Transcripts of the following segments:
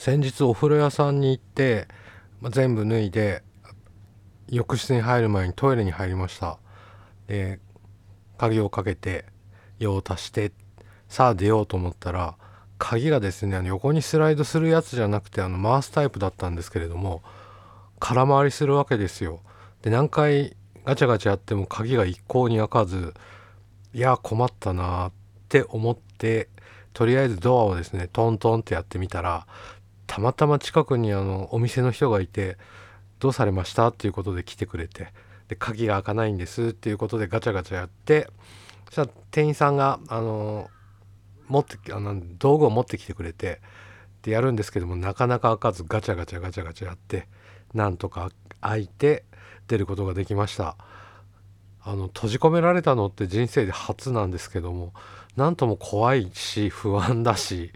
先日お風呂屋さんに行って、ま、全部脱いで浴室に入る前にトイレに入りました。で鍵をかけて用を足してさあ出ようと思ったら鍵がですねあの横にスライドするやつじゃなくてあの回すタイプだったんですけれども空回りするわけですよ。で何回ガチャガチャやっても鍵が一向に開かずいや困ったなって思ってとりあえずドアをですねトントンってやってみたらたまたま近くにあのお店の人がいて「どうされました?」っていうことで来てくれてで鍵が開かないんですっていうことでガチャガチャやってそしたら店員さんがあの持ってあの道具を持ってきてくれてでやるんですけどもなかなか開かずガチャガチャガチャガチャやってなんとか開いて出ることができましたあの閉じ込められたのって人生で初なんですけどもなんとも怖いし不安だし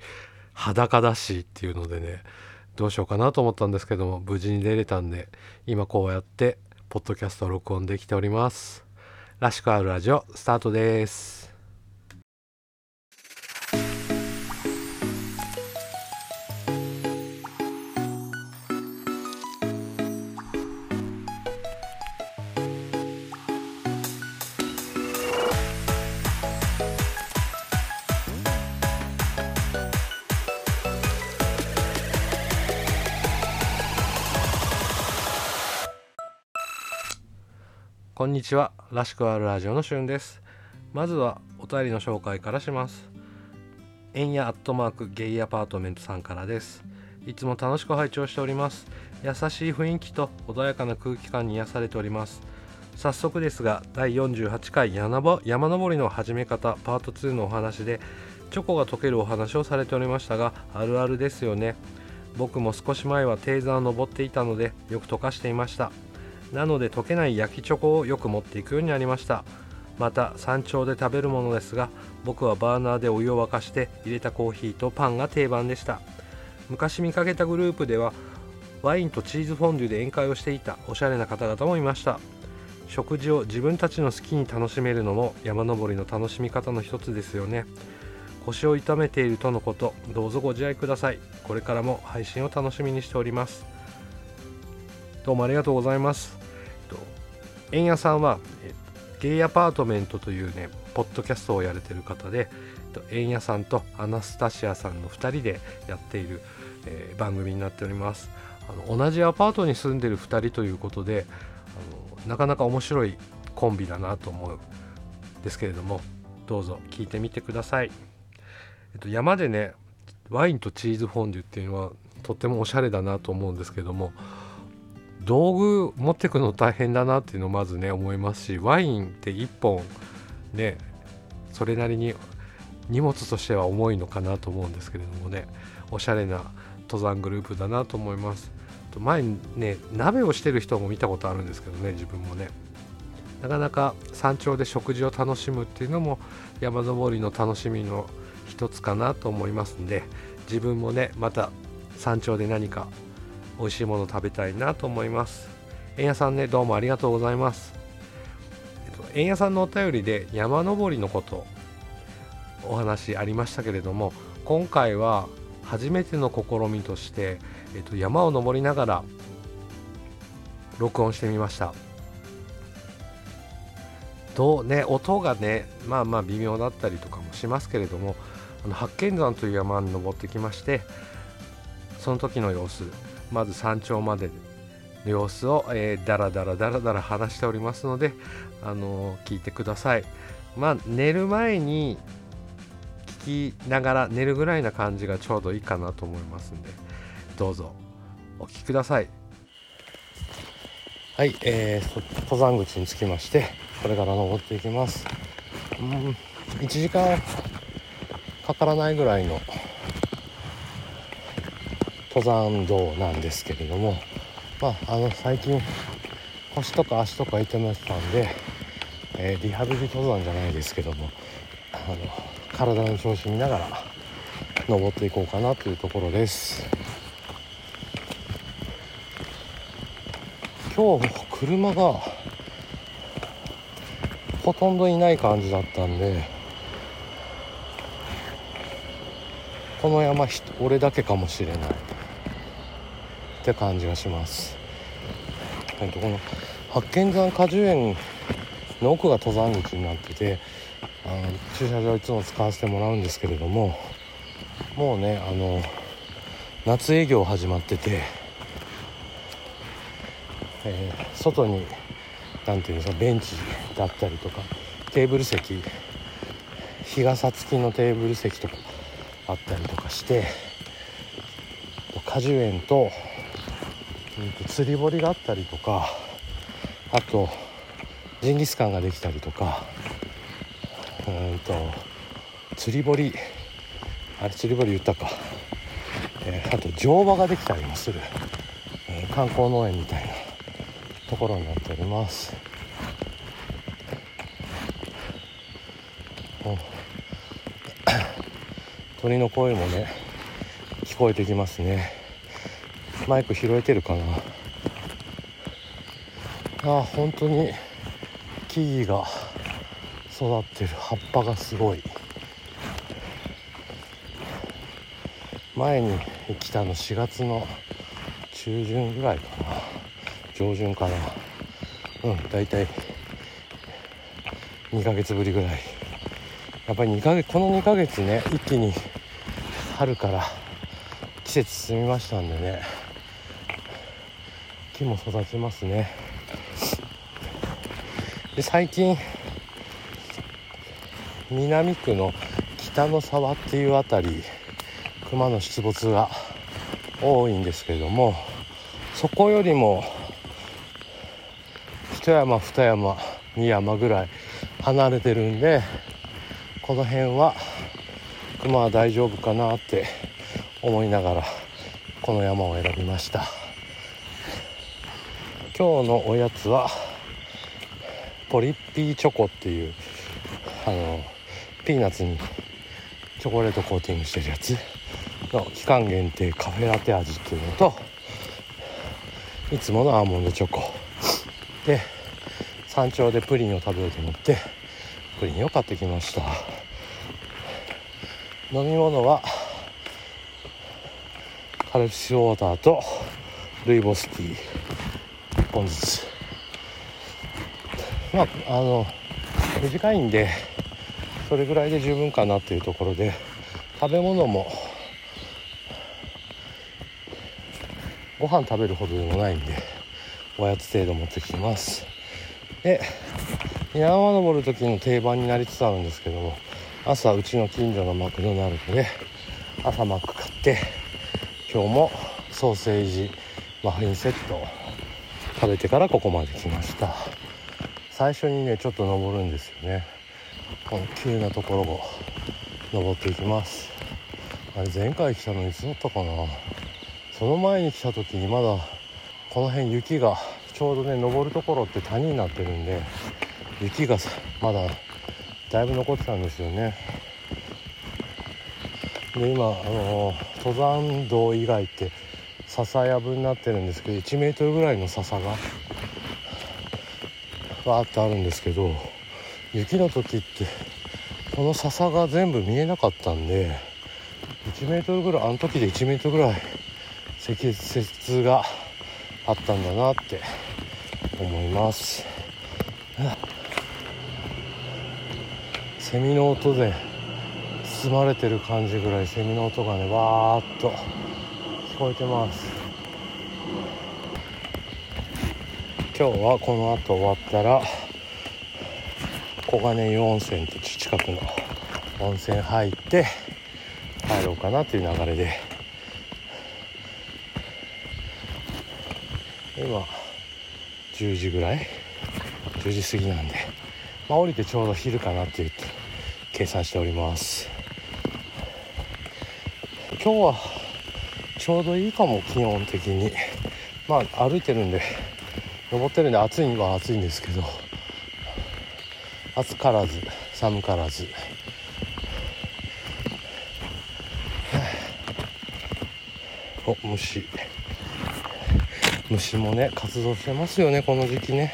裸だしっていうのでねどうしようかなと思ったんですけども無事に出れたんで今こうやってポッドキャストを録音できております。らしくあるラジオスタートです。んにちは。らしくあるラジオのしゅんです。まずはお便りの紹介からします。えんやアットマークゲイアパートメントさんからです。いつも楽しく拝聴しております。優しい雰囲気と穏やかな空気感に癒されております。早速ですが第48回山登りの始め方パート2のお話でチョコが溶けるお話をされておりましたがあるあるですよね。僕も少し前は低山を登っていたのでよく溶かしていました。なので溶けない焼きチョコをよく持っていくようになりました。また山頂で食べるものですが僕はバーナーでお湯を沸かして入れたコーヒーとパンが定番でした。昔見かけたグループではワインとチーズフォンデュで宴会をしていたおしゃれな方々もいました。食事を自分たちの好きに楽しめるのも山登りの楽しみ方の一つですよね。腰を痛めているとのことどうぞご自愛ください。これからも配信を楽しみにしております。どうもありがとうございます。円谷さんはえゲイアパートメントというねポッドキャストをやれてる方で円谷さんとアナスタシアさんの2人でやっている、えー、番組になっております。あの同じアパートに住んでる2人ということであのなかなか面白いコンビだなと思うんですけれどもどうぞ聞いてみてください、えっと、山でねワインとチーズフォンデュっていうのはとってもおしゃれだなと思うんですけども道具持ってくの大変だなっていうのをまずね思いますしワインって1本ねそれなりに荷物としては重いのかなと思うんですけれどもねおしゃれな登山グループだなと思います。前にね鍋をしてる人も見たことあるんですけどね自分もね。なかなか山頂で食事を楽しむっていうのも山登りの楽しみの一つかなと思いますんで自分もねまた山頂で何か美味しいもの食べたいなと思います。円屋さんねどうもありがとうございます。円屋さんのお便りで山登りのことお話ありましたけれども今回は初めての試みとして、えっと、山を登りながら録音してみました。どうね音がねまあまあ微妙だったりとかもしますけれどもあの八犬山という山に登ってきましてその時の様子まず山頂までの様子を、えー、だらだらだらだら話しておりますので、あのー、聞いてください。まあ、寝る前に聞きながら寝るぐらいな感じがちょうどいいかなと思いますんで、どうぞお聞きください。はい、えー、登山口に着きまして、これから登っていきます。うん、1時間かからないぐらいの登山道なんですけれども、まあ、あの最近腰とか足とか痛めてたんで、えー、リハビリ登山じゃないですけどもあの体の調子見ながら登っていこうかなというところです。今日車がほとんどいない感じだったんでこの山俺だけかもしれない。って感じがします。えっとこの？八犬山果樹園の奥が登山口になっててあの駐車場いつも使わせてもらうんですけれどももうねあの夏営業始まってて、えー、外に何ていうんですかベンチだったりとかテーブル席日傘付きのテーブル席とかあったりとかして果樹園と、うん、釣り堀があったりとかあとジンギスカンができたりとかうんと釣り堀あれ釣り堀言ったか、えー、あと乗馬ができたりもする、えー、観光農園みたいなところになっております。鳥の声もね聞こえてきますね。マイク拾えてるかな。あ本当に。木々が育ってる葉っぱがすごい。前に来たの4月の中旬ぐらいかな。上旬かなうん大体2ヶ月ぶりぐらい。やっぱり2ヶ月この2ヶ月ね一気に春から季節進みましたんでね。木も育ちますね。で最近南区の北の沢っていう辺り熊の出没が多いんですけれどもそこよりも一山二山二山ぐらい離れてるんでこの辺は熊は大丈夫かなって思いながらこの山を選びました。今日のおやつはポリッピーチョコっていうあのピーナッツにチョコレートコーティングしてるやつの期間限定カフェラテ味っていうのといつものアーモンドチョコ。で山頂でプリンを食べようと思ってプリンを買ってきました。飲み物はカルピスウォーターとルイボスティー。本ずつ。まああの短いんでそれぐらいで十分かなっていうところで食べ物もご飯食べるほどでもないんでおやつ程度持ってきます。で山登る時の定番になりつつあるんですけども朝うちの近所のマクドナルドで朝マック買って今日もソーセージマフィンセット食べてからここまで来ました。最初にねちょっと登るんですよね。この急なところを登っていきます。あれ前回来たのいつだったかな。その前に来た時にまだこの辺雪がちょうどね登るところって谷になってるんで雪がまだだいぶ残ってたんですよね。で今あの登山道以外って笹やぶになってるんですけど1メートルぐらいの笹がわーってあるんですけど雪の時ってこの笹が全部見えなかったんで1メートルぐらいあの時で1メートルぐらい積雪があったんだなって思います。セミの音で包まれてる感じぐらいセミの音がねわーっと聞こえてます。今日はこの後終わったら小金湯温泉って近くの温泉入って帰ろうかなという流れで。今10時ぐらい？10時過ぎなんで、まあ、降りてちょうど昼かなって言って計算しております。今日はちょうどいいかも気温的に。まあ歩いてるんで登ってるんで暑いは暑いんですけど暑からず寒からず。お虫。虫もね活動してますよねこの時期ね。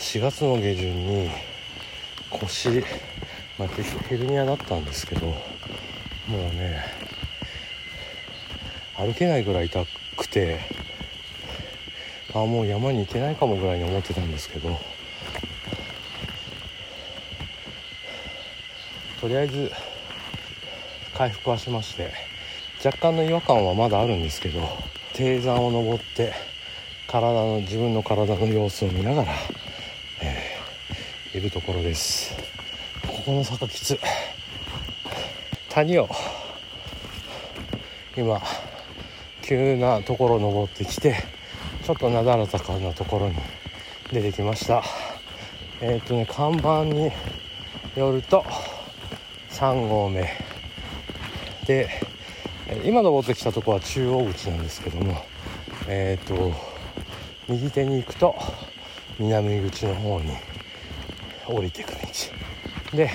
4月の下旬に腰、まあ、ヘルニアだったんですけどもうね歩けないぐらい痛くてあもう山に行けないかもぐらいに思ってたんですけどとりあえず回復はしまして若干の違和感はまだあるんですけど低山を登って体の自分の体の様子を見ながら、えー、いるところです。ここの坂きつ谷を今急なところ登ってきてちょっとなだらかなところに出てきました。えっ、ー、とね看板によると3合目。で今登ってきたとこは中央口なんですけどもえっ、ー、と右手に行くと南口の方に降りていく道。で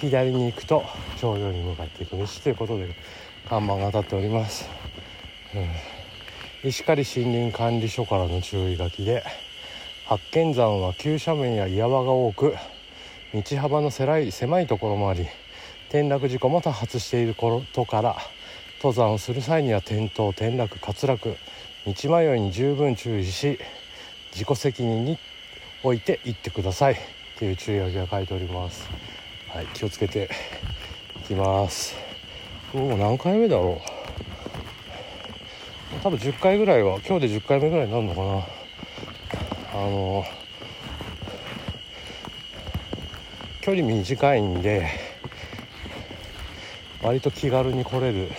左に行くと頂上に向かっていく道ということで看板が立っております、うん、石狩森林管理所からの注意書きで八犬山は急斜面や岩場が多く道幅の狭い狭いところもあり転落事故も多発していることから登山をする際には転倒転落滑落道迷いに十分注意し自己責任において行ってください。っていう注意書きが書いております。はい気をつけてきます。もう何回目だろう。多分10回ぐらいは今日で10回目ぐらいになるのかな。あの距離短いんで割と気軽に来れる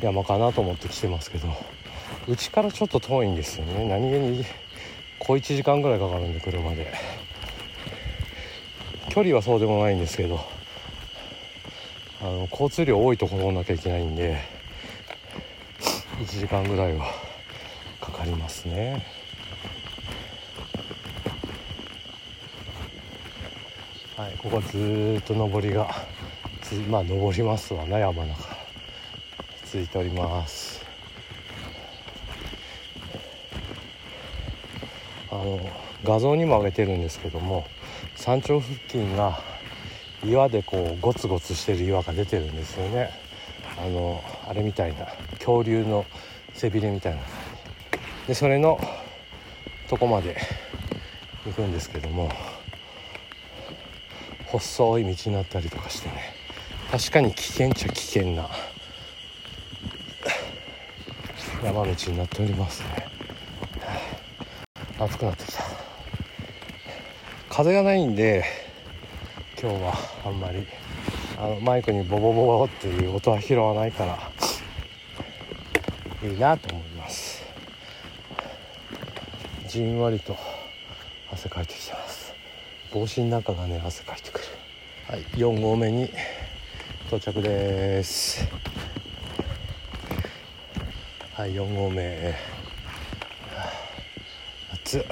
山かなと思って来てますけどうちからちょっと遠いんですよね。何気に小1時間ぐらいかかるんで車で。距離はそうでもないんですけどあの交通量多いところなきゃいけないんで1時間ぐらいはかかりますね。はいここはずっと上りがまあ上りますわな山中。続いております。あの画像にも上げてるんですけども山頂付近が岩でこうゴツゴツしてる岩が出てるんですよね。あのあれみたいな恐竜の背びれみたいな。でそれのとこまで行くんですけども。細い道になったりとかしてね。確かに危険っちゃ危険な山道になっておりますね。暑くなってきた。風がないんで今日はあんまりあのマイクにボボボボっていう音は拾わないからいいなと思います。じんわりと汗かいてきてます。帽子の中がね汗かいてくる。はい。4合目に到着です。はい4合目。暑っ。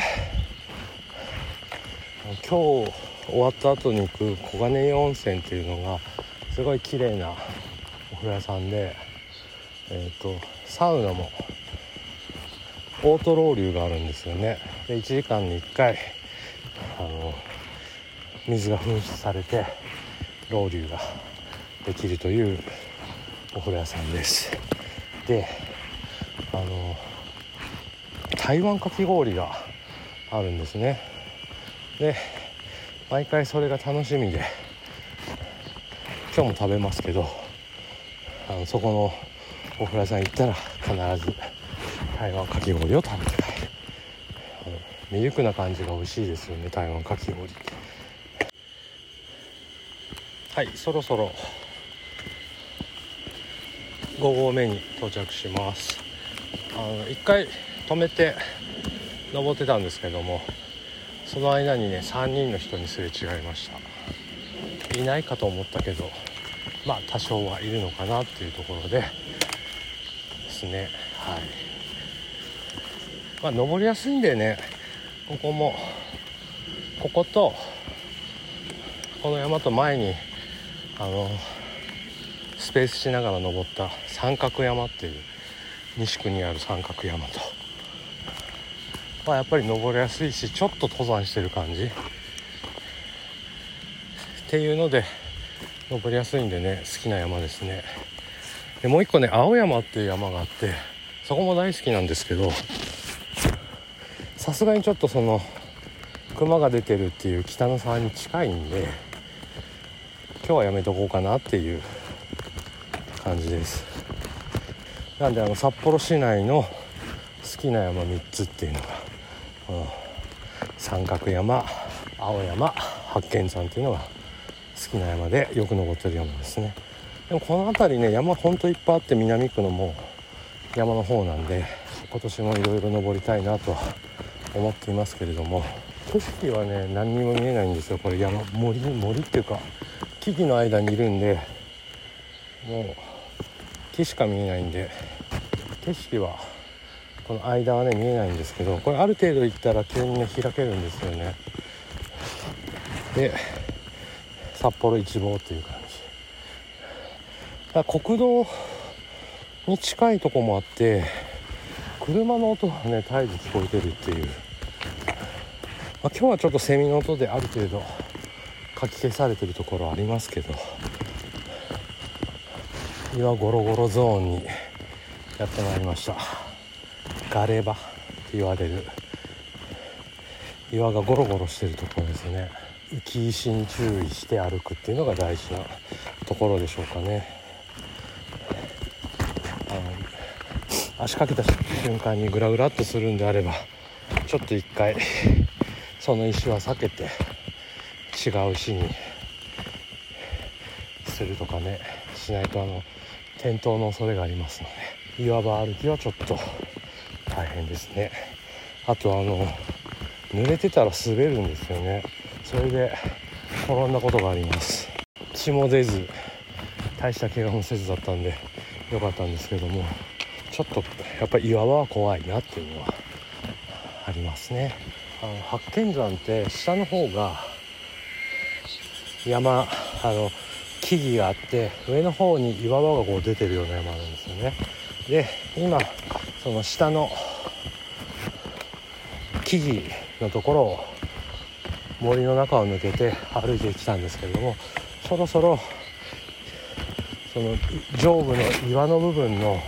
今日終わった後に行く小金井温泉っていうのがすごい綺麗なお風呂屋さんでえっ、ー、とサウナもオートロウリュがあるんですよね。で1時間に1回あの水が噴出されてロウリュができるというお風呂屋さんです。であの台湾かき氷があるんですね。で毎回それが楽しみで今日も食べますけどあのそこのお風呂屋さん行ったら必ず台湾かき氷を食べて帰るミルクな感じが美味しいですよね台湾かき氷はいそろそろ5合目に到着します。あの1回止めて登ってたんですけどもその間にね3人の人にすれ違いました。いないかと思ったけどまあ多少はいるのかなっていうところでですね。はい。まあ登りやすいんでねここもこことこの山と前にあのスペースしながら登った三角山っていう西区にある三角山とまあ、やっぱり登りやすいしちょっと登山してる感じ。っていうので登りやすいんでね好きな山ですね。でもう一個ね青山っていう山があってそこも大好きなんですけどさすがにちょっとその熊が出てるっていう北の沢に近いんで今日はやめとこうかなっていう感じです。なんであの札幌市内の好きな山3つっていうのが三角山青山八犬山っていうのが好きな山でよく登ってる山ですね。でもこの辺りね山ほんといっぱいあって南区のもう山の方なんで今年もいろいろ登りたいなと思っていますけれども景色はね何にも見えないんですよこれ山。森森っていうか木々の間にいるんでもう木しか見えないんで景色はこの間はね見えないんですけどこれある程度行ったら急にね開けるんですよね。で札幌一望っていう感じ。だ国道に近いとこもあって車の音がね絶えず聞こえてるっていう、まあ、今日はちょっとセミの音である程度かき消されてるところありますけど岩ゴロゴロゾーンにやってまいりました。ガレ場って言われる。岩がゴロゴロしてるところですね。浮き石に注意して歩くっていうのが大事なところでしょうかね。足かけた瞬間にグラグラっとするんであればちょっと一回その石は避けて違う石にするとかねしないとあの転倒の恐れがありますので岩場歩きはちょっと大変ですね。あとあの濡れてたら滑るんですよね。それで転んだことがあります。血も出ず大した怪我もせずだったんで良かったんですけどもちょっとやっぱり岩場は怖いなっていうのはありますね。あの八犬山って下の方が山あの木々があって上の方に岩場がこう出てるような山なんですよね。で今その下の木々のところを森の中を抜けて歩いてきたんですけれどもそろそろその上部の岩の部分の、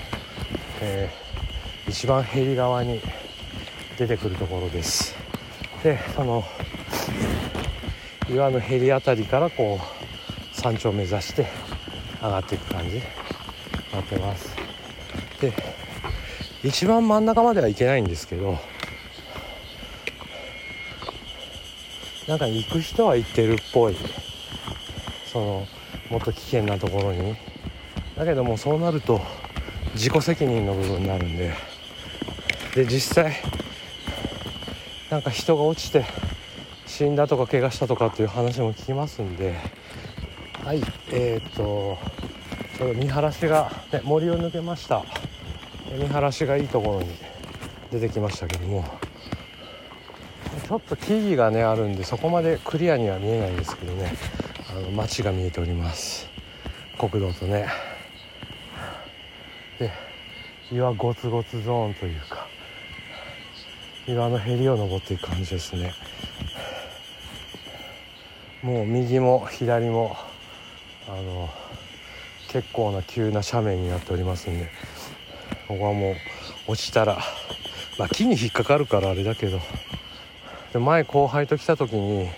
えー、一番へり側に出てくるところです。でその岩のへり辺りからこう山頂を目指して上がっていく感じになってます。で一番真ん中までは行けないんですけどなんか行く人は行ってるっぽい。そのもっと危険なところに。だけどもそうなると自己責任の部分になるんで。で実際なんか人が落ちて死んだとか怪我したとかっていう話も聞きますんで。はいえー、っとちょうど見晴らしが、ね、森を抜けました。見晴らしがいいところに出てきましたけども。ちょっと木々がねあるんでそこまでクリアには見えないんですけどね。あの街が見えております。国道とね。で岩ゴツゴツゾーンというか岩のへりを登っていく感じですね。もう右も左もあの結構な急な斜面になっておりますんでここはもう落ちたらまあ木に引っかかるからあれだけどで前後輩と来た時に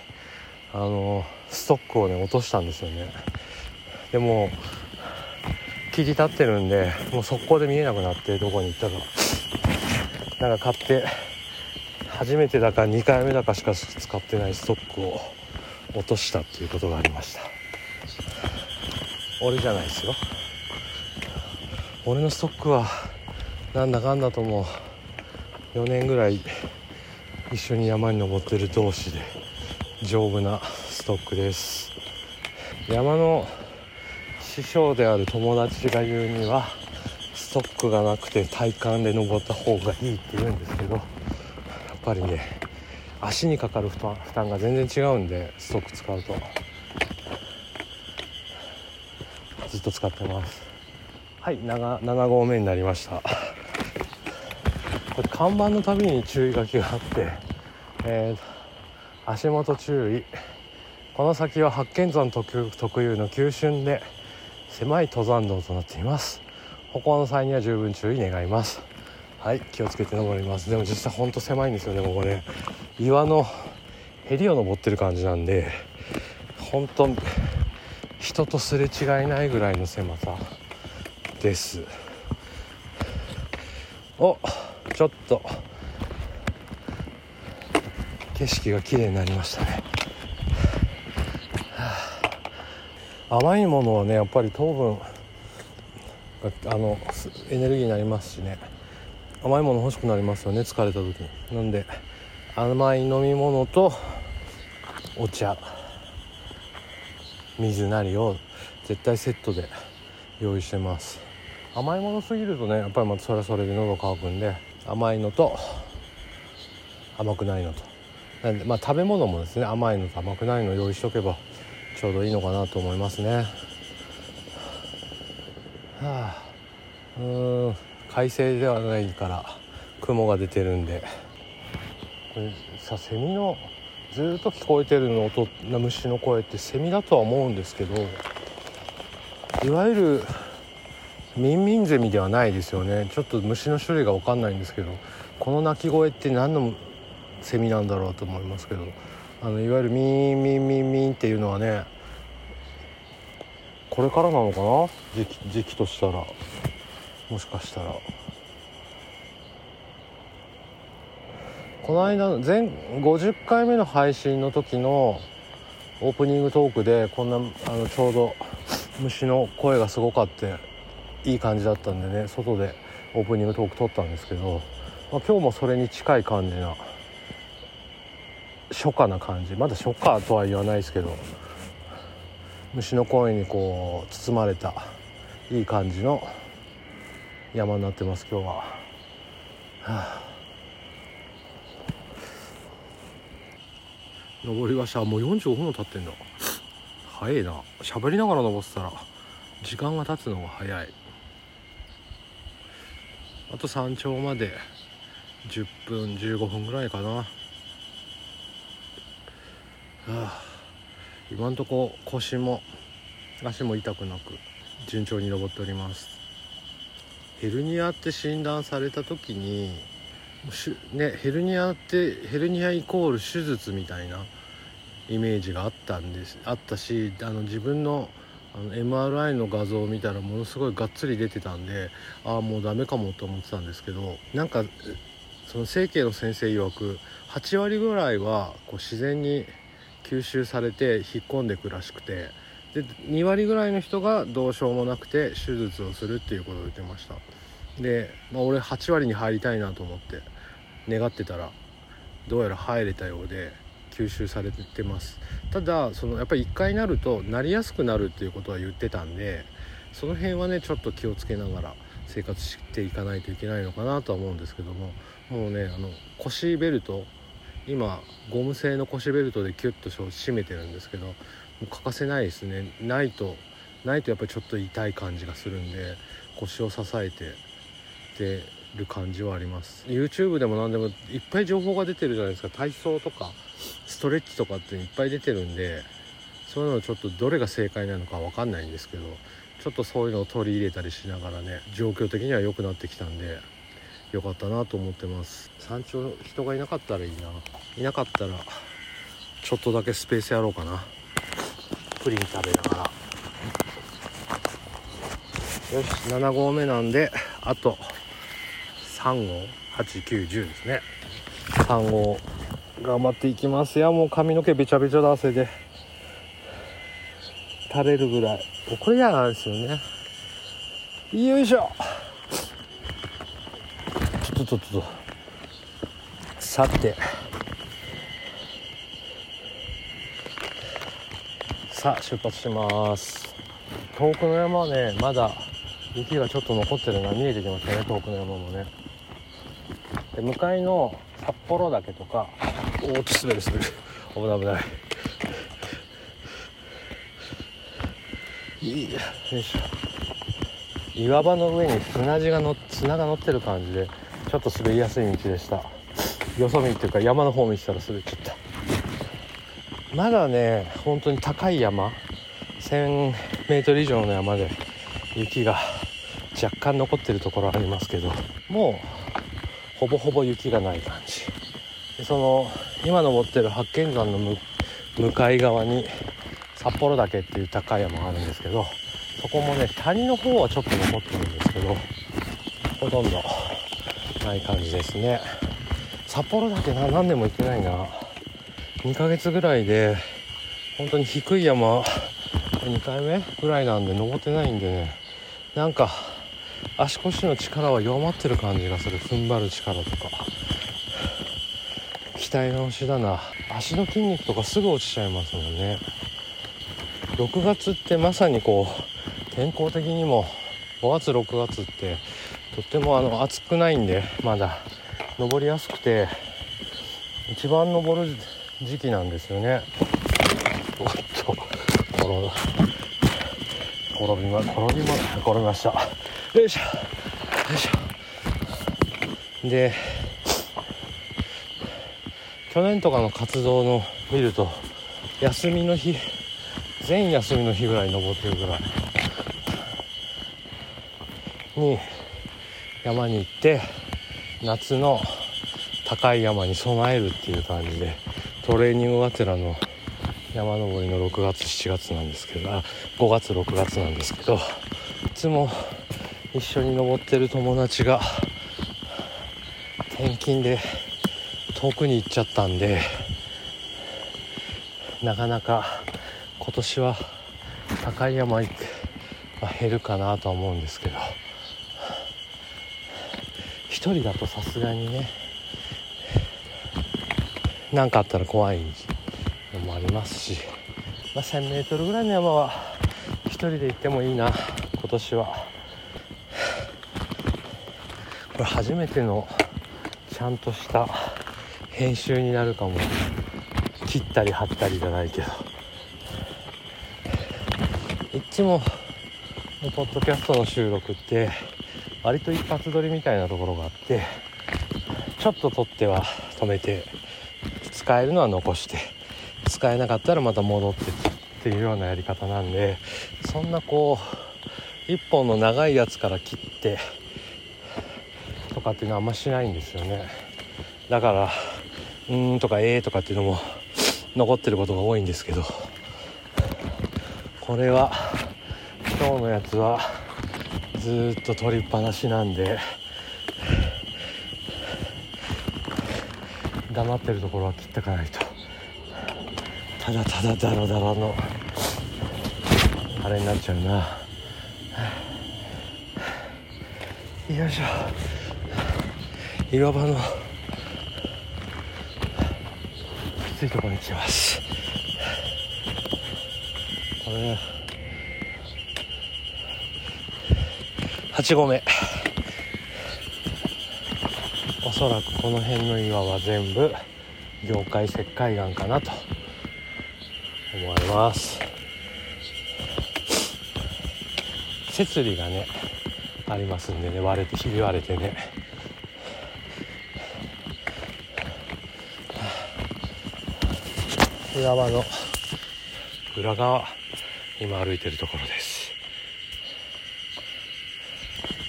あのストックをね落としたんですよね。でも切り立ってるんでもう速攻で見えなくなってどこに行ったか。なんか買って初めてだか2回目だかしか使ってないストックを落としたっていうことがありました。俺じゃないですよ。俺のストックはなんだかんだともう4年ぐらい一緒に山に登ってる同士で丈夫なストックです。山の師匠である友達が言うにはストックがなくて体幹で登った方がいいって言うんですけどやっぱりね足にかかる負担負担が全然違うんでストック使うと。ずっと使ってます。はい 7, 7合目になりました。看板のたびに注意書きがあって、えー、足元注意。この先は八犬山特有の急峻で狭い登山道となっています。歩行の際には十分注意願います。はい気をつけて登ります。でも実際ほんと狭いんですよねここね。岩のへりを登ってる感じなんで本当人とすれ違いないぐらいの狭さです。おっちょっと。景色が綺麗になりましたね、甘いものはねやっぱり糖分あのエネルギーになりますしね。甘いもの欲しくなりますよね疲れた時。になんで甘い飲み物とお茶。水なりを絶対セットで用意してます。甘いものすぎるとねやっぱりまたそれはそれで喉乾くんで甘いのと甘くないのと。なんでまあ食べ物もですね甘いのと甘くないの用意しとけばちょうどいいのかなと思いますね。はあうん快晴ではないから雲が出てるんで。これさセミのずっと聞こえてるの音虫の声ってセミだとは思うんですけどいわゆるミンミンゼミではないですよね。ちょっと虫の種類が分かんないんですけどこの鳴き声って何のセミなんだろうと思いますけどあのいわゆるミンミンミンミンっていうのはねこれからなのかな？時期時期としたら。もしかしたら。この間前50回目の配信の時のオープニングトークでこんなあのちょうど虫の声がすごかっていい感じだったんでね外でオープニングトーク撮ったんですけど、まあ、今日もそれに近い感じな初夏な感じ。まだ初夏とは言わないですけど虫の声にこう包まれたいい感じの山になってます今日は。はあ。登りましたもう45分も経ってんだ早いな。喋りながら登ってたら時間が経つのが早い。あと山頂まで。10分15分ぐらいかな。はあ。今んとこ腰も足も痛くなく順調に登っております。ヘルニアって診断された時にねヘルニアってヘルニアイコール手術みたいなイメージがあったんですあったしあの自分のあの MRI の画像を見たらものすごいがっつり出てたんでああもうダメかもと思ってたんですけどなんかその整形の先生曰く8割ぐらいはこう自然に吸収されて引っ込んでくらしくてで2割ぐらいの人がどうしようもなくて手術をするっていうことを言ってました。で、まあ、俺8割に入りたいなと思って願ってたらどうやら入れたようで吸収されてます。ただそのやっぱり1回なるとなりやすくなるっていうことは言ってたんでその辺はねちょっと気をつけながら生活していかないといけないのかなとは思うんですけどももうねあの腰ベルト今ゴム製の腰ベルトでキュッと締めてるんですけどもう欠かせないですね。ないとないとやっぱりちょっと痛い感じがするんで腰を支えてでる感じはあります。YouTube でも何でもいっぱい情報が出てるじゃないですか。体操とかストレッチとかっていっぱい出てるんでそういうのちょっとどれが正解なのか分かんないんですけどちょっとそういうのを取り入れたりしながらね状況的には良くなってきたんで良かったなと思ってます。山頂人がいなかったらいいな。いなかったらちょっとだけスペースやろうかな。プリン食べながら。よし7合目なんであと3号8910ですね。3号頑張っていきます。よもう髪の毛べちゃべちゃだ汗で。垂れるぐらい。これ嫌なんですよね。よいしょ。ちょっとちょっとさて。さあ出発します。遠くの山はねまだ雪がちょっと残ってるのが見えてきますね遠くの山もね。で向かいの札幌岳とかおっと滑る滑る危ない危ない。いい。よいしょ岩場の上に砂地がの砂が乗ってる感じでちょっと滑りやすい道でした。よそ見っていうか山の方見てたら滑っちゃった。まだね本当に高い山。1000m 以上の山で雪が若干残ってるところありますけどもうほぼほぼ雪がない感じ。でその今登ってる八犬山の向かい側に札幌岳っていう高い山があるんですけどそこもね谷の方はちょっと残ってるんですけどほとんどない感じですね。札幌岳な何年も行ってないな2ヶ月ぐらいで本当に低い山2回目ぐらいなんで登ってないんでねなんか足腰の力は弱まってる感じがする。踏ん張る力とか。鍛え直しだな。足の筋肉とかすぐ落ちちゃいますもんね。6月ってまさにこう天候的にも5月6月ってとってもあの暑くないんでまだ登りやすくて一番登る時期なんですよね。おっと転転びま転びま転びました。よいしょよいしょ。で去年とかの活動の見ると休みの日全休みの日ぐらい登ってるぐらいに山に行って夏の高い山に備えるっていう感じでトレーニングがてらの山登りの6月7月なんですけどあ5月6月なんですけどいつも一緒に登ってる友達が転勤で遠くに行っちゃったんでなかなか今年は高い山行く、まあ、減るかなとは思うんですけど一人だとさすがにね何かあったら怖いのもありますし、まあ、1000m ぐらいの山は一人で行ってもいいな今年は。これ初めてのちゃんとした編集になるかも。切ったり貼ったりじゃないけど。いつもポッドキャストの収録って割と一発撮りみたいなところがあってちょっと撮っては止めて使えるのは残して使えなかったらまた戻ってっていうようなやり方なんでそんなこう一本の長いやつから切ってとかっていうのはあんましないんですよね。だからうんとかええー、とかっていうのも残ってることが多いんですけどこれは今日のやつはずっと取りっぱなしなんで黙ってるところは切ってかないと。ただただダラダラのあれになっちゃうな。よいしょ。岩場のきついところに来ます。これ8合目。おそらくこの辺の岩は全部業界石灰岩かなと思われます。設備がねありますんでね割れてひび割れてね。岩場の。裏側。今歩いてるところです。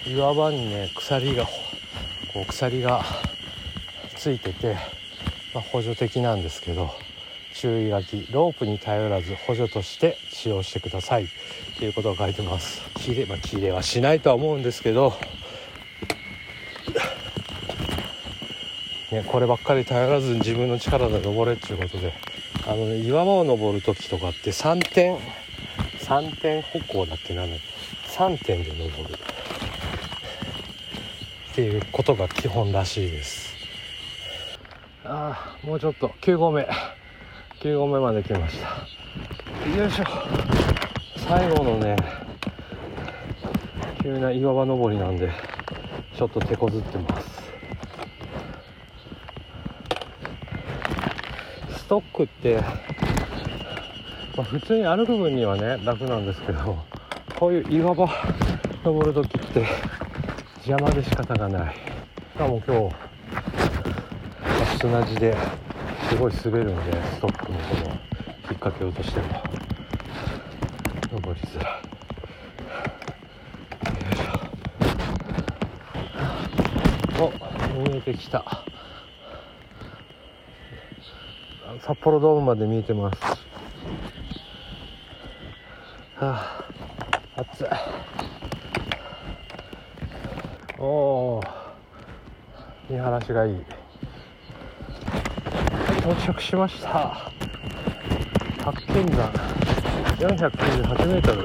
岩場にね鎖がこう鎖がついてて、まあ、補助的なんですけど注意書き。ロープに頼らず補助として使用してください。っていうことが書いてます。切れ,、まあ、切れはしないとは思うんですけど、ね、こればっかり頼らず自分の力で登れっていうことであの、岩場を登る時とかって3点3点歩行だっけな3点で登る。っていうことが基本らしいです。ああもうちょっと。9合目。9合目まで来ました。よいしょ。最後のね急な岩場登りなんでちょっと手こずってます。ストックって、まあ、普通に歩く分にはね楽なんですけどこういう岩場登る時って邪魔で仕方がないしかも今日、あ、砂地ですごい滑るんでストックのこの引っ掛けようとしても登りづらい。お見えてきた。札幌ドームまで見えてます。はあ暑い。おお見晴らしがいい。到着しました。八犬山。498メートル。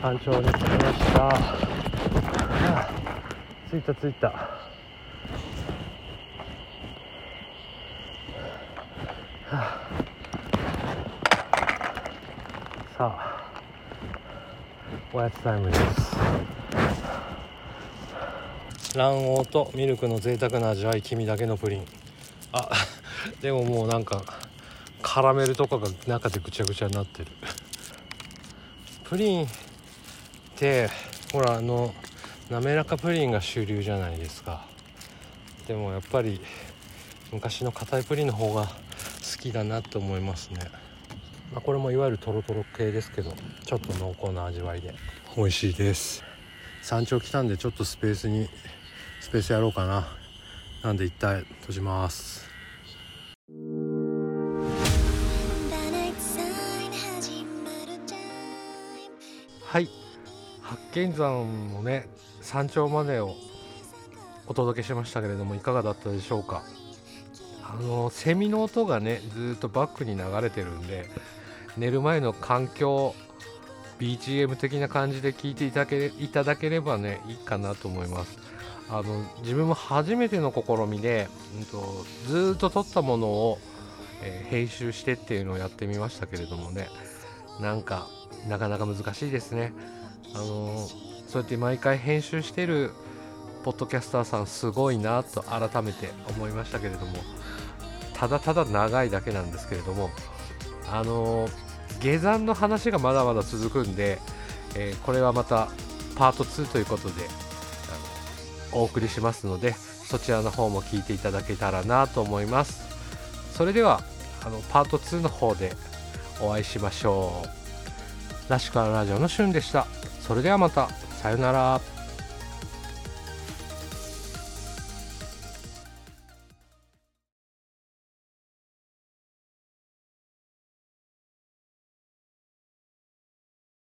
山頂に着きました、はあ、着いた着いたはあ、さあおやつタイムです。卵黄とミルクの贅沢な味わい黄身だけのプリン。あ でももうなんかカラメルとかが中でぐちゃぐちゃになってる。プリンってほらあの滑らかプリンが主流じゃないですか。でもやっぱり昔の硬いプリンの方が好きだなって思いますね、まあ、これもいわゆるトロトロ系ですけどちょっと濃厚な味わいで。美味しいです。山頂来たんでちょっとスペースにスペースやろうかな。なんで一体閉じます。はい。八犬山のね山頂までをお届けしましたけれどもいかがだったでしょうか？あのセミの音がねずっとバックに流れてるんで寝る前の環境 BGM 的な感じで聞いていただけいただければねいいかなと思います。あの自分も初めての試みで、うんと、ずっと撮ったものを、えー、編集してっていうのをやってみましたけれどもねなんかなかなか難しいですね。あのそうやって毎回編集してるポッドキャスターさんすごいなと改めて思いましたけれどもただただ長いだけなんですけれどもあの下山の話がまだまだ続くんで、えー、これはまたパート2ということでお送りしますのでそちらの方も聞いていただけたらなと思います。それではあのパート2の方でお会いしましょう。らしくあるラジオのしゅんでした。それではまた。さようなら。